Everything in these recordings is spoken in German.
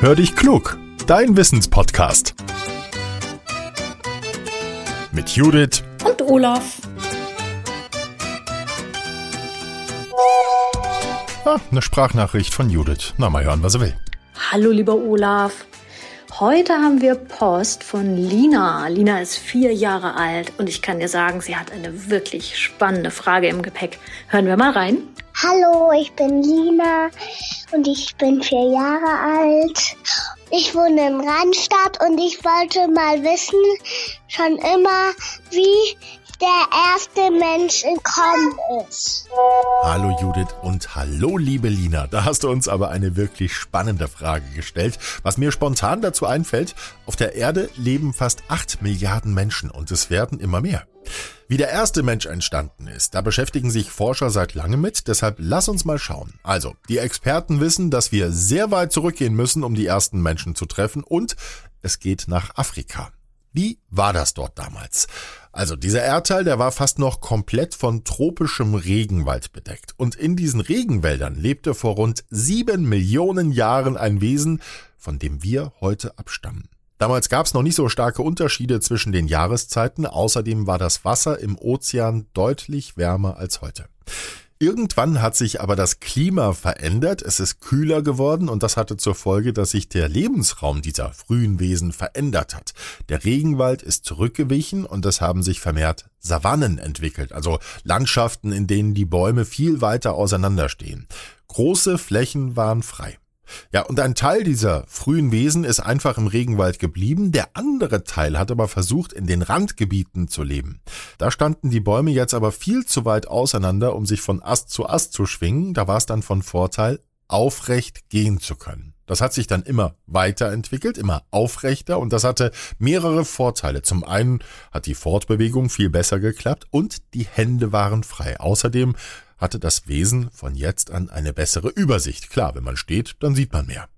Hör dich klug, dein Wissenspodcast. Mit Judith und Olaf. Ah, eine Sprachnachricht von Judith. Na, mal hören, was er will. Hallo, lieber Olaf. Heute haben wir Post von Lina. Lina ist vier Jahre alt und ich kann dir sagen, sie hat eine wirklich spannende Frage im Gepäck. Hören wir mal rein. Hallo, ich bin Lina und ich bin vier Jahre alt. Ich wohne in Randstadt und ich wollte mal wissen, schon immer, wie der erste Mensch entkommen ist. Hallo Judith und hallo liebe Lina. Da hast du uns aber eine wirklich spannende Frage gestellt. Was mir spontan dazu einfällt, auf der Erde leben fast acht Milliarden Menschen und es werden immer mehr. Wie der erste Mensch entstanden ist, da beschäftigen sich Forscher seit langem mit, deshalb lass uns mal schauen. Also, die Experten wissen, dass wir sehr weit zurückgehen müssen, um die ersten Menschen zu treffen und es geht nach Afrika. Wie war das dort damals? Also dieser Erdteil, der war fast noch komplett von tropischem Regenwald bedeckt. Und in diesen Regenwäldern lebte vor rund sieben Millionen Jahren ein Wesen, von dem wir heute abstammen. Damals gab es noch nicht so starke Unterschiede zwischen den Jahreszeiten, außerdem war das Wasser im Ozean deutlich wärmer als heute. Irgendwann hat sich aber das Klima verändert, es ist kühler geworden und das hatte zur Folge, dass sich der Lebensraum dieser frühen Wesen verändert hat. Der Regenwald ist zurückgewichen und es haben sich vermehrt Savannen entwickelt, also Landschaften, in denen die Bäume viel weiter auseinanderstehen. Große Flächen waren frei. Ja, und ein Teil dieser frühen Wesen ist einfach im Regenwald geblieben, der andere Teil hat aber versucht, in den Randgebieten zu leben. Da standen die Bäume jetzt aber viel zu weit auseinander, um sich von Ast zu Ast zu schwingen, da war es dann von Vorteil, aufrecht gehen zu können. Das hat sich dann immer weiterentwickelt, immer aufrechter und das hatte mehrere Vorteile. Zum einen hat die Fortbewegung viel besser geklappt und die Hände waren frei. Außerdem hatte das Wesen von jetzt an eine bessere Übersicht. Klar, wenn man steht, dann sieht man mehr.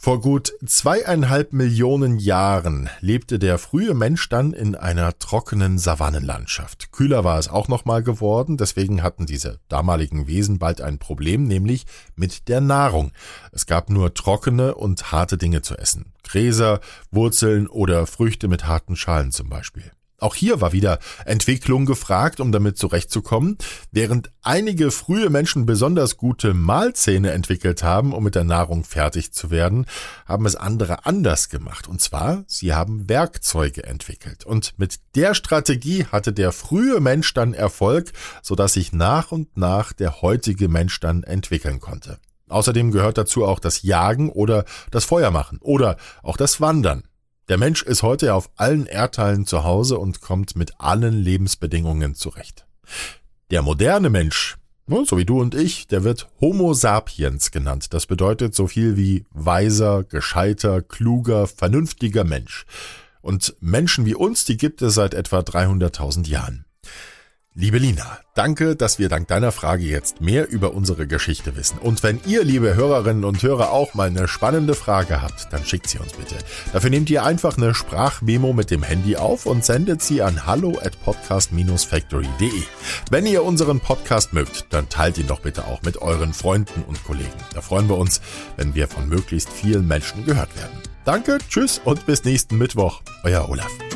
Vor gut zweieinhalb Millionen Jahren lebte der frühe Mensch dann in einer trockenen Savannenlandschaft. Kühler war es auch nochmal geworden, deswegen hatten diese damaligen Wesen bald ein Problem, nämlich mit der Nahrung. Es gab nur trockene und harte Dinge zu essen. Gräser, Wurzeln oder Früchte mit harten Schalen zum Beispiel. Auch hier war wieder Entwicklung gefragt, um damit zurechtzukommen. Während einige frühe Menschen besonders gute Mahlzähne entwickelt haben, um mit der Nahrung fertig zu werden, haben es andere anders gemacht. Und zwar, sie haben Werkzeuge entwickelt. Und mit der Strategie hatte der frühe Mensch dann Erfolg, sodass sich nach und nach der heutige Mensch dann entwickeln konnte. Außerdem gehört dazu auch das Jagen oder das Feuermachen oder auch das Wandern. Der Mensch ist heute auf allen Erdteilen zu Hause und kommt mit allen Lebensbedingungen zurecht. Der moderne Mensch, ne, so wie du und ich, der wird Homo sapiens genannt. Das bedeutet so viel wie weiser, gescheiter, kluger, vernünftiger Mensch. Und Menschen wie uns, die gibt es seit etwa 300.000 Jahren. Liebe Lina, danke, dass wir dank deiner Frage jetzt mehr über unsere Geschichte wissen. Und wenn ihr, liebe Hörerinnen und Hörer, auch mal eine spannende Frage habt, dann schickt sie uns bitte. Dafür nehmt ihr einfach eine Sprachmemo mit dem Handy auf und sendet sie an hallo at podcast-factory.de. Wenn ihr unseren Podcast mögt, dann teilt ihn doch bitte auch mit euren Freunden und Kollegen. Da freuen wir uns, wenn wir von möglichst vielen Menschen gehört werden. Danke, tschüss und bis nächsten Mittwoch. Euer Olaf.